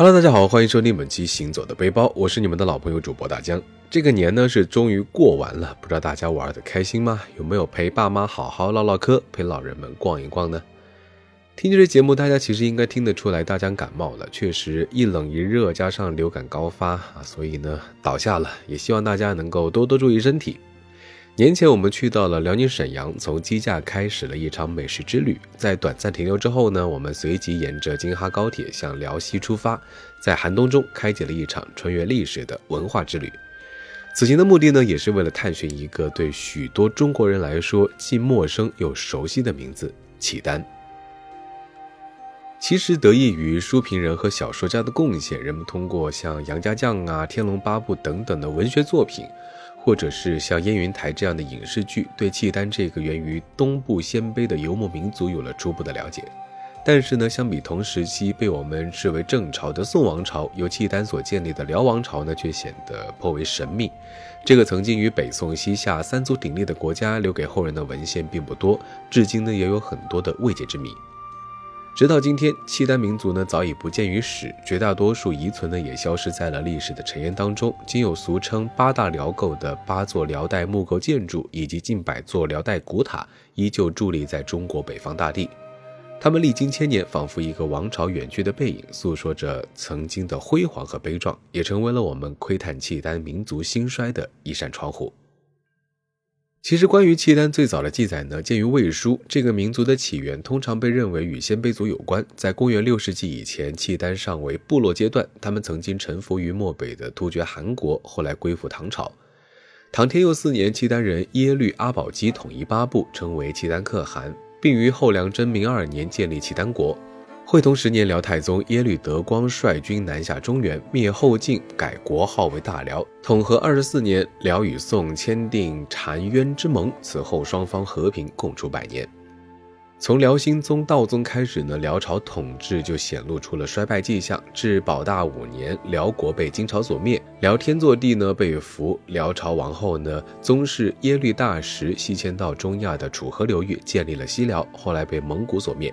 Hello，大家好，欢迎收听本期《行走的背包》，我是你们的老朋友主播大江。这个年呢是终于过完了，不知道大家玩的开心吗？有没有陪爸妈好好唠唠嗑，陪老人们逛一逛呢？听着这节目，大家其实应该听得出来，大江感冒了，确实一冷一热，加上流感高发啊，所以呢倒下了。也希望大家能够多多注意身体。年前我们去到了辽宁沈阳，从鸡架开始了一场美食之旅。在短暂停留之后呢，我们随即沿着京哈高铁向辽西出发，在寒冬中开启了一场穿越历史的文化之旅。此行的目的呢，也是为了探寻一个对许多中国人来说既陌生又熟悉的名字——契丹。其实得益于书评人和小说家的贡献，人们通过像杨家将啊、天龙八部等等的文学作品。或者是像燕云台这样的影视剧，对契丹这个源于东部鲜卑的游牧民族有了初步的了解。但是呢，相比同时期被我们视为正朝的宋王朝，由契丹所建立的辽王朝呢，却显得颇为神秘。这个曾经与北宋、西夏三足鼎立的国家，留给后人的文献并不多，至今呢，也有很多的未解之谜。直到今天，契丹民族呢早已不见于史，绝大多数遗存呢也消失在了历史的尘烟当中。仅有俗称八大辽构的八座辽代木构建筑，以及近百座辽代古塔，依旧伫立在中国北方大地。他们历经千年，仿佛一个王朝远去的背影，诉说着曾经的辉煌和悲壮，也成为了我们窥探契丹民族兴衰的一扇窗户。其实，关于契丹最早的记载呢，见于《魏书》。这个民族的起源通常被认为与鲜卑族有关。在公元六世纪以前，契丹尚为部落阶段，他们曾经臣服于漠北的突厥汗国，后来归附唐朝。唐天佑四年，契丹人耶律阿保机统一八部，称为契丹可汗，并于后梁真明二年建立契丹国。会同十年，辽太宗耶律德光率军南下中原，灭后晋，改国号为大辽。统和二十四年，辽与宋签订澶渊之盟，此后双方和平共处百年。从辽兴宗、道宗开始呢，辽朝统治就显露出了衰败迹象。至保大五年，辽国被金朝所灭，辽天祚帝呢被俘，辽朝王后呢宗室耶律大石西迁到中亚的楚河流域，建立了西辽，后来被蒙古所灭。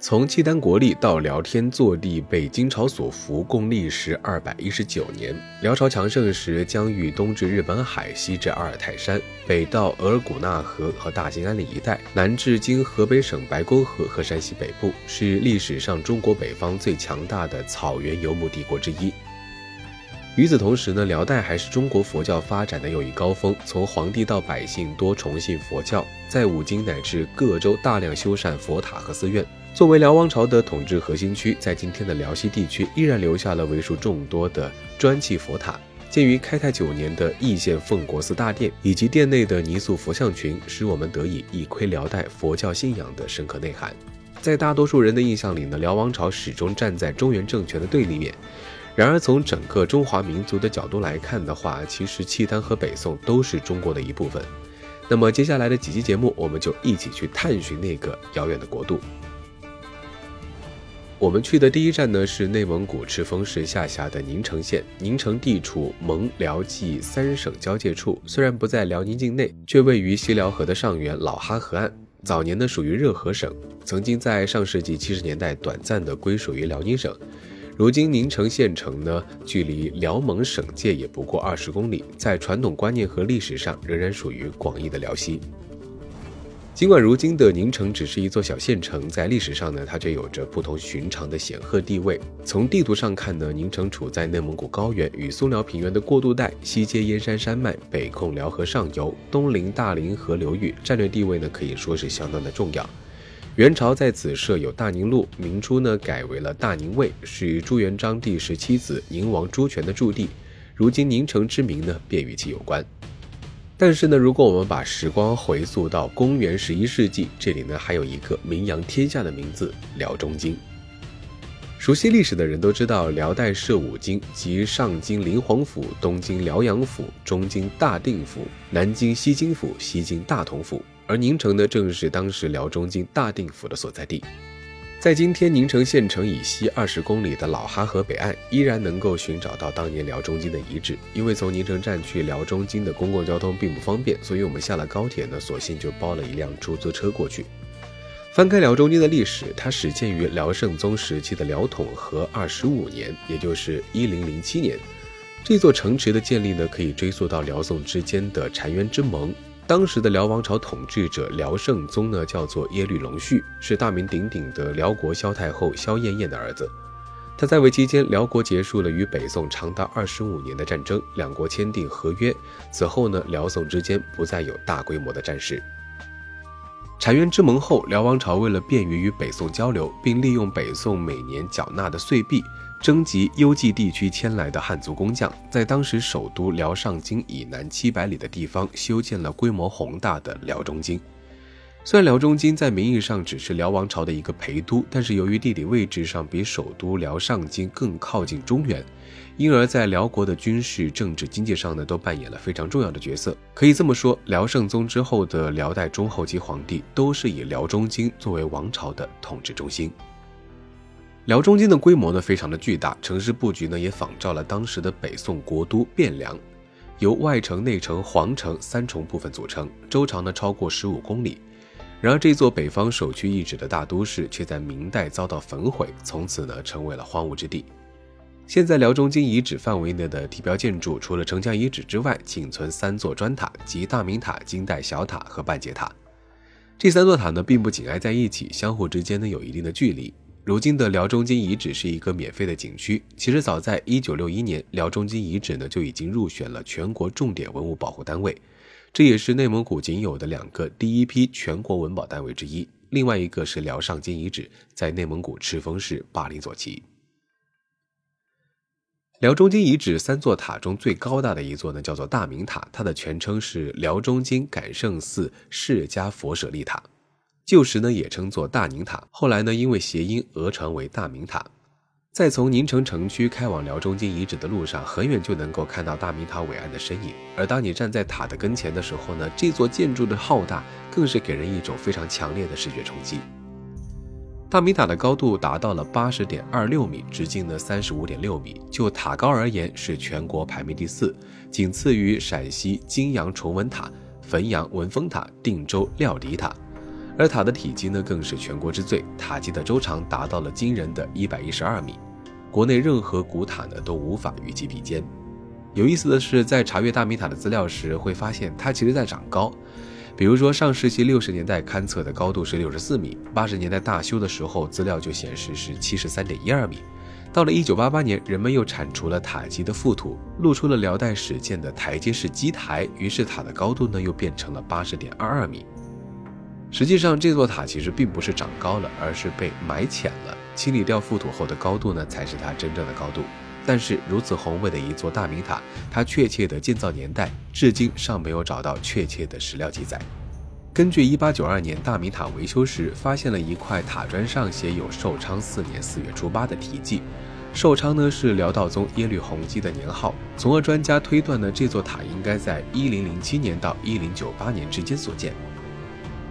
从契丹国立到辽天祚帝被金朝所俘，共历时二百一十九年。辽朝强盛时，疆域东至日本海，西至阿尔泰山，北到额尔古纳河和大兴安岭一带，南至今河北省白沟河和山西北部，是历史上中国北方最强大的草原游牧帝国之一。与此同时呢，辽代还是中国佛教发展的又一高峰，从皇帝到百姓多崇信佛教，在五经乃至各州大量修缮佛塔和寺院。作为辽王朝的统治核心区，在今天的辽西地区依然留下了为数众多的砖砌佛塔。建于开泰九年的义县奉国寺大殿以及殿内的泥塑佛像群，使我们得以一窥辽代佛教信仰的深刻内涵。在大多数人的印象里呢，辽王朝始终站在中原政权的对立面。然而，从整个中华民族的角度来看的话，其实契丹和北宋都是中国的一部分。那么，接下来的几期节目，我们就一起去探寻那个遥远的国度。我们去的第一站呢，是内蒙古赤峰市下辖的宁城县。宁城地处蒙辽冀三省交界处，虽然不在辽宁境内，却位于西辽河的上源老哈河岸。早年呢，属于热河省，曾经在上世纪七十年代短暂的归属于辽宁省。如今宁城县城呢，距离辽蒙省界也不过二十公里，在传统观念和历史上，仍然属于广义的辽西。尽管如今的宁城只是一座小县城，在历史上呢，它却有着不同寻常的显赫地位。从地图上看呢，宁城处在内蒙古高原与松辽平原的过渡带，西接燕山山脉，北控辽河上游，东临大凌河流域，战略地位呢可以说是相当的重要。元朝在此设有大宁路，明初呢改为了大宁卫，是朱元璋第十七子宁王朱权的驻地。如今宁城之名呢，便与其有关。但是呢，如果我们把时光回溯到公元十一世纪，这里呢还有一个名扬天下的名字——辽中京。熟悉历史的人都知道，辽代设五京，即上京临皇府、东京辽阳府、中京大定府、南京西京府、西京大同府。而宁城呢，正是当时辽中京大定府的所在地。在今天宁城县城以西二十公里的老哈河北岸，依然能够寻找到当年辽中京的遗址。因为从宁城站去辽中京的公共交通并不方便，所以我们下了高铁呢，索性就包了一辆出租车过去。翻开辽中京的历史，它始建于辽圣宗时期的辽统和二十五年，也就是一零零七年。这座城池的建立呢，可以追溯到辽宋之间的澶渊之盟。当时的辽王朝统治者辽圣宗呢，叫做耶律隆绪，是大名鼎鼎的辽国萧太后萧燕燕的儿子。他在位期间，辽国结束了与北宋长达二十五年的战争，两国签订合约。此后呢，辽宋之间不再有大规模的战事。澶渊之盟后，辽王朝为了便于与北宋交流，并利用北宋每年缴纳的岁币。征集幽蓟地区迁来的汉族工匠，在当时首都辽上京以南七百里的地方修建了规模宏大的辽中京。虽然辽中京在名义上只是辽王朝的一个陪都，但是由于地理位置上比首都辽上京更靠近中原，因而，在辽国的军事、政治、经济上呢，都扮演了非常重要的角色。可以这么说，辽圣宗之后的辽代中后期皇帝都是以辽中京作为王朝的统治中心。辽中京的规模呢非常的巨大，城市布局呢也仿照了当时的北宋国都汴梁，由外城、内城、皇城三重部分组成，周长呢超过十五公里。然而这座北方首屈一指的大都市却在明代遭到焚毁，从此呢成为了荒芜之地。现在辽中京遗址范围内的地标建筑，除了城墙遗址之外，仅存三座砖塔，即大明塔、金代小塔和半截塔。这三座塔呢并不紧挨在一起，相互之间呢有一定的距离。如今的辽中京遗址是一个免费的景区。其实早在一九六一年，辽中京遗址呢就已经入选了全国重点文物保护单位，这也是内蒙古仅有的两个第一批全国文保单位之一。另外一个是辽上京遗址，在内蒙古赤峰市巴林左旗。辽中京遗址三座塔中最高大的一座呢，叫做大明塔，它的全称是辽中京感圣寺释迦佛舍利塔。旧时呢也称作大宁塔，后来呢因为谐音讹传为大明塔。在从宁城城区开往辽中京遗址的路上，很远就能够看到大明塔伟岸的身影。而当你站在塔的跟前的时候呢，这座建筑的浩大更是给人一种非常强烈的视觉冲击。大明塔的高度达到了八十点二六米，直径呢三十五点六米，就塔高而言是全国排名第四，仅次于陕西泾阳崇文塔、汾阳文峰塔、定州料理塔。而塔的体积呢，更是全国之最，塔基的周长达到了惊人的一百一十二米，国内任何古塔呢都无法与其比肩。有意思的是，在查阅大明塔的资料时，会发现它其实在长高。比如说，上世纪六十年代勘测的高度是六十四米，八十年代大修的时候，资料就显示是七十三点一二米。到了一九八八年，人们又铲除了塔基的覆土，露出了辽代始建的台阶式基台，于是塔的高度呢又变成了八十点二二米。实际上，这座塔其实并不是长高了，而是被埋浅了。清理掉覆土后的高度呢，才是它真正的高度。但是，如此宏伟的一座大明塔，它确切的建造年代至今尚没有找到确切的史料记载。根据1892年大明塔维修时发现了一块塔砖上写有寿昌四年四月初八的题记，寿昌呢是辽道宗耶律洪基的年号，从而专家推断呢这座塔应该在1007年到1098年之间所建。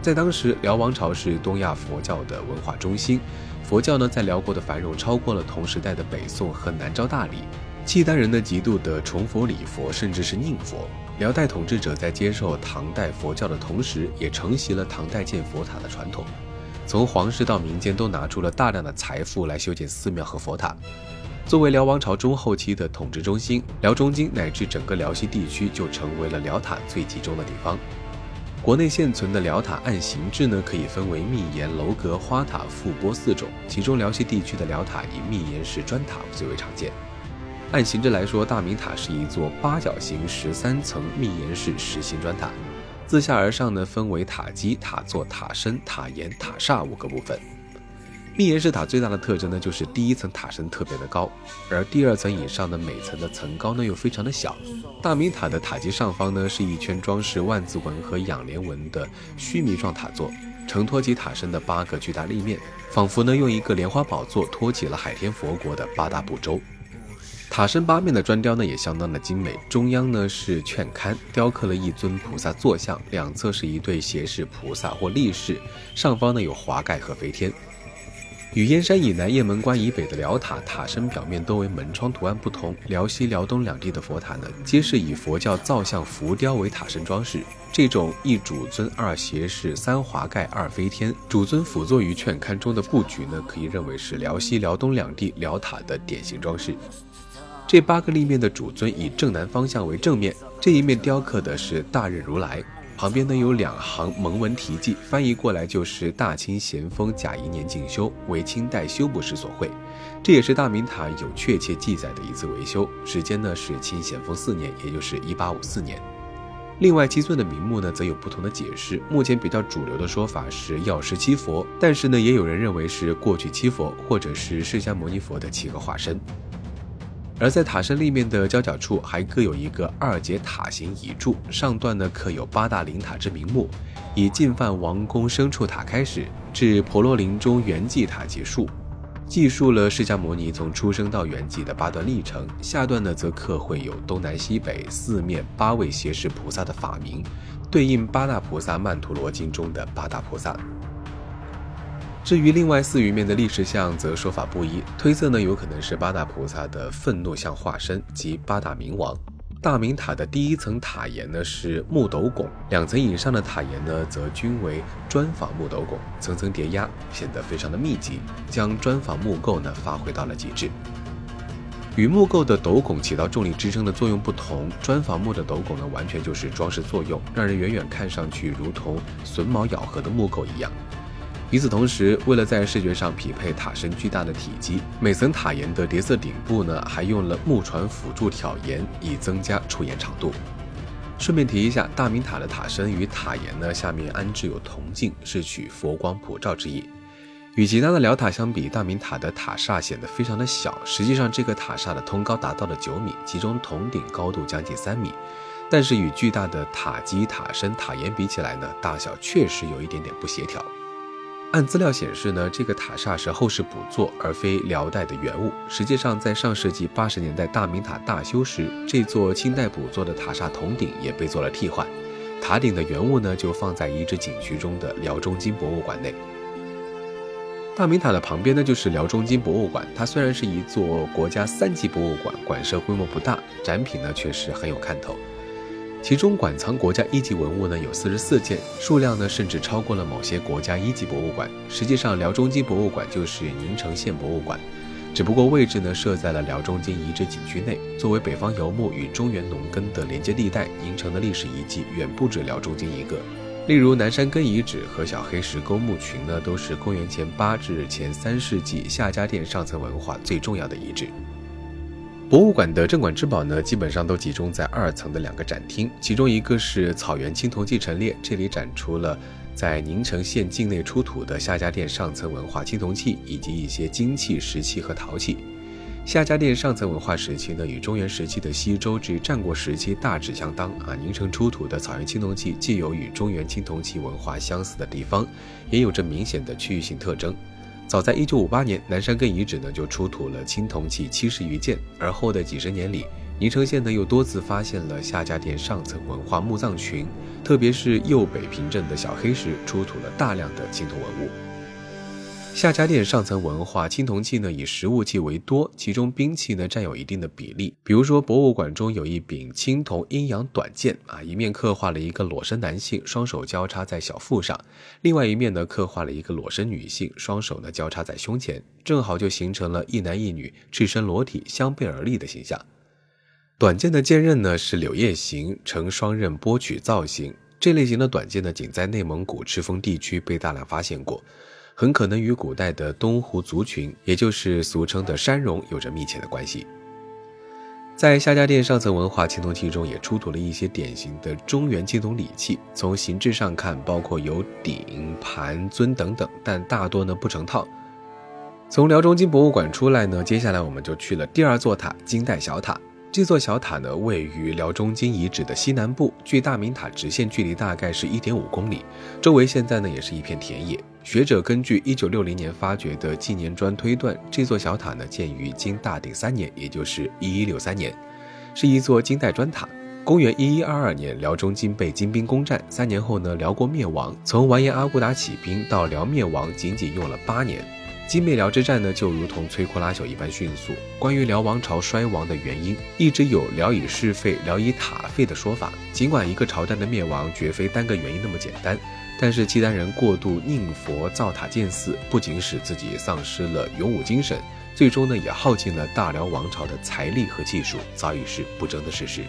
在当时，辽王朝是东亚佛教的文化中心，佛教呢在辽国的繁荣超过了同时代的北宋和南诏大理。契丹人呢极度的崇佛礼佛，甚至是宁佛。辽代统治者在接受唐代佛教的同时，也承袭了唐代建佛塔的传统。从皇室到民间都拿出了大量的财富来修建寺庙和佛塔。作为辽王朝中后期的统治中心，辽中京乃至整个辽西地区就成为了辽塔最集中的地方。国内现存的辽塔按形制呢，可以分为密檐、楼阁、花塔、覆钵四种。其中辽西地区的辽塔以密檐式砖塔最为常见。按形制来说，大明塔是一座八角形十三层密檐式实心砖塔，自下而上呢分为塔基、塔座、塔身、塔檐、塔刹五个部分。密檐式塔最大的特征呢，就是第一层塔身特别的高，而第二层以上的每层的层高呢又非常的小。大明塔的塔基上方呢是一圈装饰万字纹和仰莲纹的须弥状塔座，承托起塔身的八个巨大立面，仿佛呢用一个莲花宝座托起了海天佛国的八大部洲。塔身八面的砖雕呢也相当的精美，中央呢是券龛，雕刻了一尊菩萨坐像，两侧是一对斜视菩萨或立士，上方呢有华盖和飞天。与燕山以南雁门关以北的辽塔塔身表面多为门窗图案不同，辽西、辽东两地的佛塔呢，皆是以佛教造像浮雕为塔身装饰。这种一主尊、二斜视、三华盖、二飞天，主尊辅坐于劝龛中的布局呢，可以认为是辽西、辽东两地辽塔的典型装饰。这八个立面的主尊以正南方向为正面，这一面雕刻的是大日如来。旁边呢有两行蒙文题记，翻译过来就是“大清咸丰甲寅年进修，为清代修补时所绘”。这也是大明塔有确切记载的一次维修，时间呢是清咸丰四年，也就是一八五四年。另外七尊的名目呢则有不同的解释，目前比较主流的说法是药师七佛，但是呢也有人认为是过去七佛，或者是释迦牟尼佛的七个化身。而在塔身立面的交角处，还各有一个二节塔形倚柱，上段呢刻有八大灵塔之名目，以进犯王宫牲畜塔开始，至婆罗林中圆寂塔结束，记述了释迦牟尼从出生到圆寂的八段历程。下段呢则刻绘有东南西北四面八位胁侍菩萨的法名，对应八大菩萨曼陀罗经中的八大菩萨。至于另外四余面的历史像，则说法不一，推测呢有可能是八大菩萨的愤怒像化身及八大明王。大明塔的第一层塔檐呢是木斗拱，两层以上的塔檐呢则均为砖仿木斗拱，层层叠压，显得非常的密集，将砖仿木构呢发挥到了极致。与木构的斗拱起到重力支撑的作用不同，砖仿木的斗拱呢完全就是装饰作用，让人远远看上去如同榫卯咬合的木构一样。与此同时，为了在视觉上匹配塔身巨大的体积，每层塔檐的叠色顶部呢，还用了木船辅助挑檐，以增加出檐长度。顺便提一下，大明塔的塔身与塔檐呢，下面安置有铜镜，是取佛光普照之意。与其他的辽塔相比，大明塔的塔刹显得非常的小。实际上，这个塔刹的通高达到了九米，其中铜顶高度将近三米。但是与巨大的塔基、塔身、塔檐比起来呢，大小确实有一点点不协调。按资料显示呢，这个塔刹是后世补做，而非辽代的原物。实际上，在上世纪八十年代大明塔大修时，这座清代补做的塔刹铜顶也被做了替换，塔顶的原物呢就放在遗址景区中的辽中金博物馆内。大明塔的旁边呢就是辽中金博物馆，它虽然是一座国家三级博物馆，馆舍规模不大，展品呢却是很有看头。其中馆藏国家一级文物呢有四十四件，数量呢甚至超过了某些国家一级博物馆。实际上，辽中京博物馆就是宁城县博物馆，只不过位置呢设在了辽中京遗址景区内。作为北方游牧与中原农耕的连接地带，宁城的历史遗迹远不止辽中京一个。例如南山根遗址和小黑石沟墓群呢，都是公元前八至前三世纪夏家店上层文化最重要的遗址。博物馆的镇馆之宝呢，基本上都集中在二层的两个展厅，其中一个是草原青铜器陈列，这里展出了在宁城县境内出土的夏家店上层文化青铜器以及一些金器、石器和陶器。夏家店上层文化时期呢，与中原时期的西周至战国时期大致相当啊。宁城出土的草原青铜器既有与中原青铜器文化相似的地方，也有着明显的区域性特征。早在1958年，南山根遗址呢就出土了青铜器七十余件，而后的几十年里，宁城县呢又多次发现了夏家店上层文化墓葬群，特别是右北平镇的小黑石出土了大量的青铜文物。夏家店上层文化青铜器呢，以实物器为多，其中兵器呢占有一定的比例。比如说，博物馆中有一柄青铜阴阳短剑啊，一面刻画了一个裸身男性，双手交叉在小腹上；另外一面呢，刻画了一个裸身女性，双手呢交叉在胸前，正好就形成了一男一女赤身裸体相背而立的形象。短剑的剑刃呢是柳叶形，呈双刃拨曲造型。这类型的短剑呢，仅在内蒙古赤峰地区被大量发现过。很可能与古代的东湖族群，也就是俗称的山戎，有着密切的关系。在夏家店上层文化青铜器中，也出土了一些典型的中原青铜礼器。从形制上看，包括有鼎、盘、尊等等，但大多呢不成套。从辽中京博物馆出来呢，接下来我们就去了第二座塔——金代小塔。这座小塔呢，位于辽中京遗址的西南部，距大明塔直线距离大概是一点五公里。周围现在呢，也是一片田野。学者根据一九六零年发掘的纪年砖推断，这座小塔呢建于金大定三年，也就是一一六三年，是一座金代砖塔。公元一一二二年，辽中京被金兵攻占，三年后呢，辽国灭亡。从完颜阿骨打起兵到辽灭亡，仅仅用了八年。金灭辽之战呢，就如同摧枯拉朽一般迅速。关于辽王朝衰亡的原因，一直有辽以事废、辽以塔废的说法。尽管一个朝代的灭亡绝非单个原因那么简单，但是契丹人过度宁佛造塔建寺，不仅使自己丧失了勇武精神，最终呢，也耗尽了大辽王朝的财力和技术，早已是不争的事实。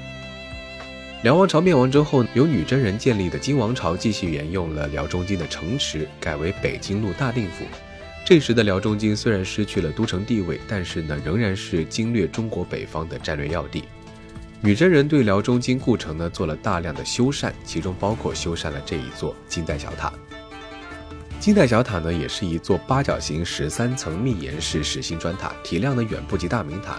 辽王朝灭亡之后，由女真人建立的金王朝继续沿用了辽中京的城池，改为北京路大定府。这时的辽中京虽然失去了都城地位，但是呢，仍然是经略中国北方的战略要地。女真人对辽中京故城呢做了大量的修缮，其中包括修缮了这一座金代小塔。金代小塔呢，也是一座八角形十三层密檐式实心砖塔，体量呢远不及大明塔，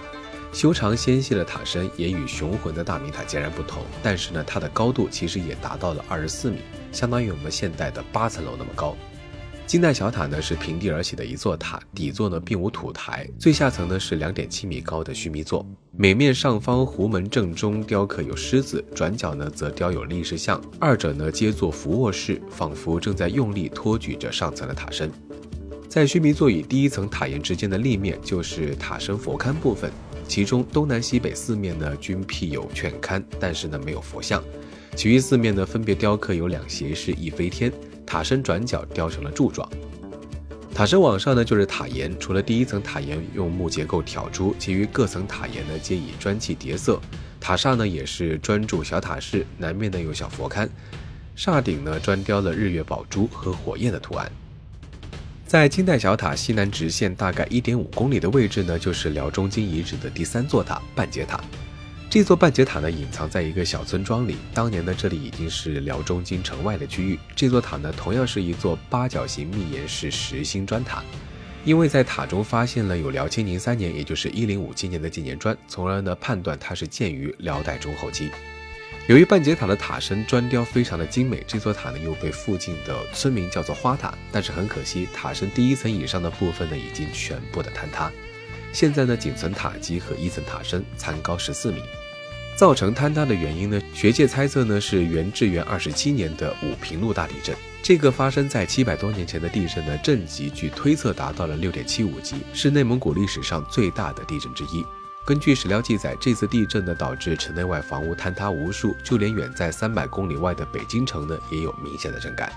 修长纤细的塔身也与雄浑的大明塔截然不同。但是呢，它的高度其实也达到了二十四米，相当于我们现代的八层楼那么高。金代小塔呢是平地而起的一座塔，底座呢并无土台，最下层呢是两点七米高的须弥座，每面上方壶门正中雕刻有狮子，转角呢则雕有力士像，二者呢皆作俯卧式，仿佛正在用力托举着上层的塔身。在须弥座与第一层塔檐之间的立面就是塔身佛龛部分，其中东南西北四面呢均辟有券龛，但是呢没有佛像，其余四面呢分别雕刻有两斜式一飞天。塔身转角雕成了柱状，塔身往上呢就是塔檐，除了第一层塔檐用木结构挑出，其余各层塔檐呢皆以砖砌叠色。塔刹呢也是砖筑小塔式，南面呢有小佛龛，刹顶呢砖雕了日月宝珠和火焰的图案。在金代小塔西南直线大概一点五公里的位置呢，就是辽中京遗址的第三座塔半截塔。这座半截塔呢，隐藏在一个小村庄里。当年呢，这里已经是辽中京城外的区域。这座塔呢，同样是一座八角形密檐式实心砖塔。因为在塔中发现了有辽清宁三年，也就是一零五七年的纪年砖，从而呢判断它是建于辽代中后期。由于半截塔的塔身砖雕非常的精美，这座塔呢又被附近的村民叫做花塔。但是很可惜，塔身第一层以上的部分呢，已经全部的坍塌。现在呢，仅存塔基和一层塔身，残高十四米。造成坍塌的原因呢？学界猜测呢是元至元二十七年的武平路大地震。这个发生在七百多年前的地震呢，震级据推测达到了六点七五级，是内蒙古历史上最大的地震之一。根据史料记载，这次地震呢导致城内外房屋坍塌无数，就连远在三百公里外的北京城呢也有明显的震感。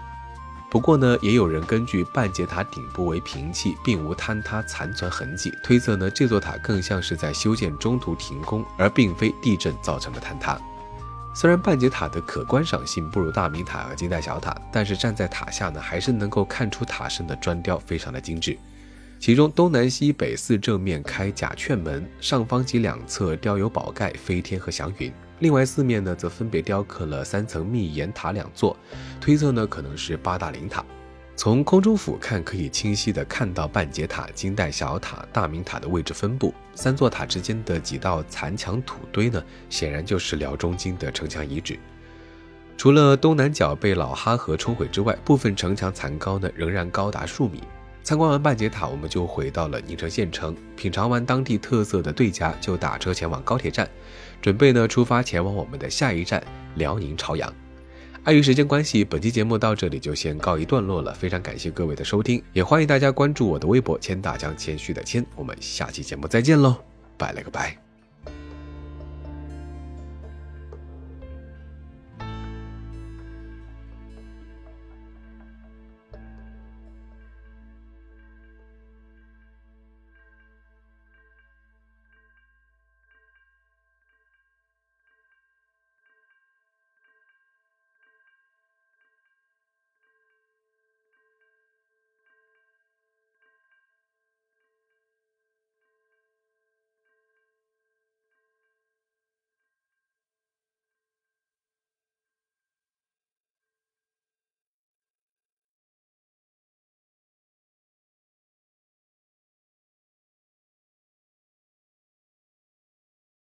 不过呢，也有人根据半截塔顶部为平气，并无坍塌残存痕迹，推测呢这座塔更像是在修建中途停工，而并非地震造成的坍塌。虽然半截塔的可观赏性不如大明塔和金代小塔，但是站在塔下呢，还是能够看出塔身的砖雕非常的精致。其中东南西北四正面开甲券门，上方及两侧雕有宝盖、飞天和祥云。另外四面呢，则分别雕刻了三层密檐塔两座，推测呢可能是八大灵塔。从空中俯瞰，可以清晰地看到半截塔、金代小塔、大明塔的位置分布。三座塔之间的几道残墙土堆呢，显然就是辽中京的城墙遗址。除了东南角被老哈河冲毁之外，部分城墙残高呢仍然高达数米。参观完半截塔，我们就回到了宁城县城。品尝完当地特色的对家，就打车前往高铁站，准备呢出发前往我们的下一站辽宁朝阳。碍于时间关系，本期节目到这里就先告一段落了。非常感谢各位的收听，也欢迎大家关注我的微博“千大江谦虚的谦”。我们下期节目再见喽，拜了个拜。